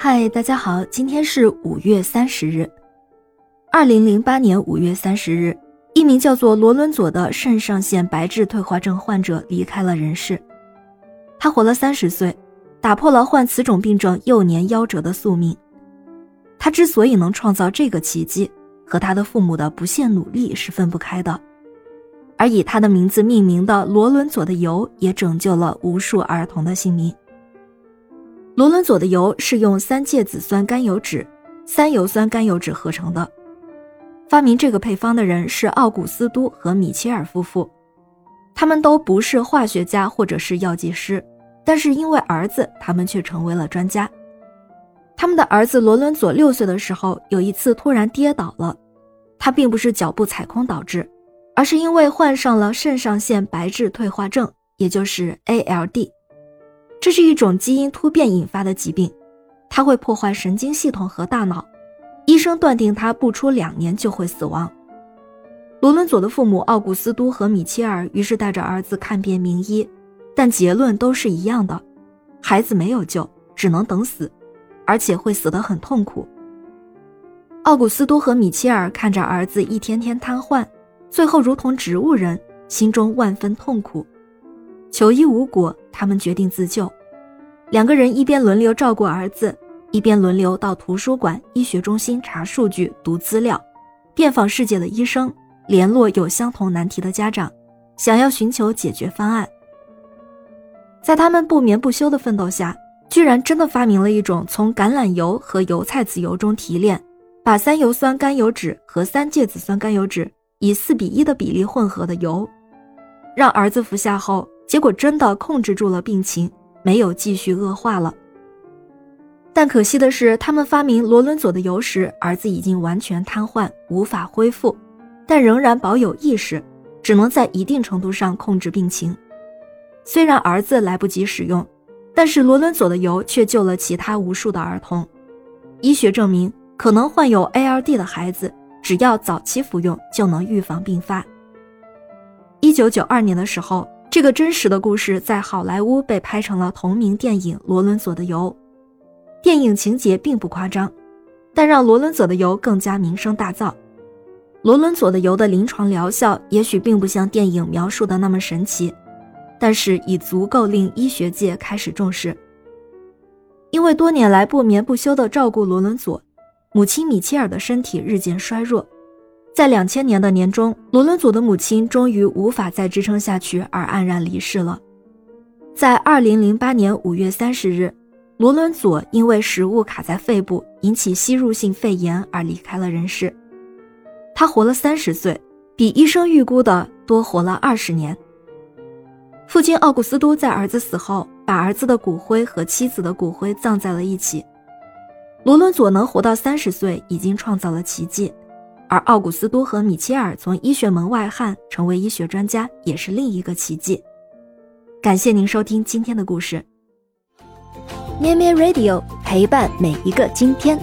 嗨，大家好，今天是五月三十日。二零零八年五月三十日，一名叫做罗伦佐的肾上腺白质退化症患者离开了人世。他活了三十岁，打破了患此种病症幼年夭折的宿命。他之所以能创造这个奇迹，和他的父母的不懈努力是分不开的。而以他的名字命名的罗伦佐的油，也拯救了无数儿童的性命。罗伦佐的油是用三芥子酸甘油酯、三油酸甘油酯合成的。发明这个配方的人是奥古斯都和米切尔夫妇，他们都不是化学家或者是药剂师，但是因为儿子，他们却成为了专家。他们的儿子罗伦佐六岁的时候，有一次突然跌倒了，他并不是脚步踩空导致，而是因为患上了肾上腺白质退化症，也就是 ALD。这是一种基因突变引发的疾病，它会破坏神经系统和大脑。医生断定他不出两年就会死亡。罗伦佐的父母奥古斯都和米切尔于是带着儿子看遍名医，但结论都是一样的：孩子没有救，只能等死，而且会死得很痛苦。奥古斯都和米切尔看着儿子一天天瘫痪，最后如同植物人，心中万分痛苦。求医无果，他们决定自救。两个人一边轮流照顾儿子，一边轮流到图书馆、医学中心查数据、读资料，遍访世界的医生，联络有相同难题的家长，想要寻求解决方案。在他们不眠不休的奋斗下，居然真的发明了一种从橄榄油和油菜籽油中提炼，把三油酸甘油酯和三芥子酸甘油酯以四比一的比例混合的油，让儿子服下后。结果真的控制住了病情，没有继续恶化了。但可惜的是，他们发明罗伦佐的油时，儿子已经完全瘫痪，无法恢复，但仍然保有意识，只能在一定程度上控制病情。虽然儿子来不及使用，但是罗伦佐的油却救了其他无数的儿童。医学证明，可能患有 ALD 的孩子，只要早期服用，就能预防并发。一九九二年的时候。这个真实的故事在好莱坞被拍成了同名电影《罗伦佐的油》。电影情节并不夸张，但让罗伦佐的油更加名声大噪。罗伦佐的油的临床疗效也许并不像电影描述的那么神奇，但是已足够令医学界开始重视。因为多年来不眠不休地照顾罗伦佐，母亲米切尔的身体日渐衰弱。在两千年的年中，罗伦佐的母亲终于无法再支撑下去，而黯然离世了。在二零零八年五月三十日，罗伦佐因为食物卡在肺部，引起吸入性肺炎而离开了人世。他活了三十岁，比医生预估的多活了二十年。父亲奥古斯都在儿子死后，把儿子的骨灰和妻子的骨灰葬在了一起。罗伦佐能活到三十岁，已经创造了奇迹。而奥古斯都和米切尔从医学门外汉成为医学专家，也是另一个奇迹。感谢您收听今天的故事，咩咩 Radio 陪伴每一个今天。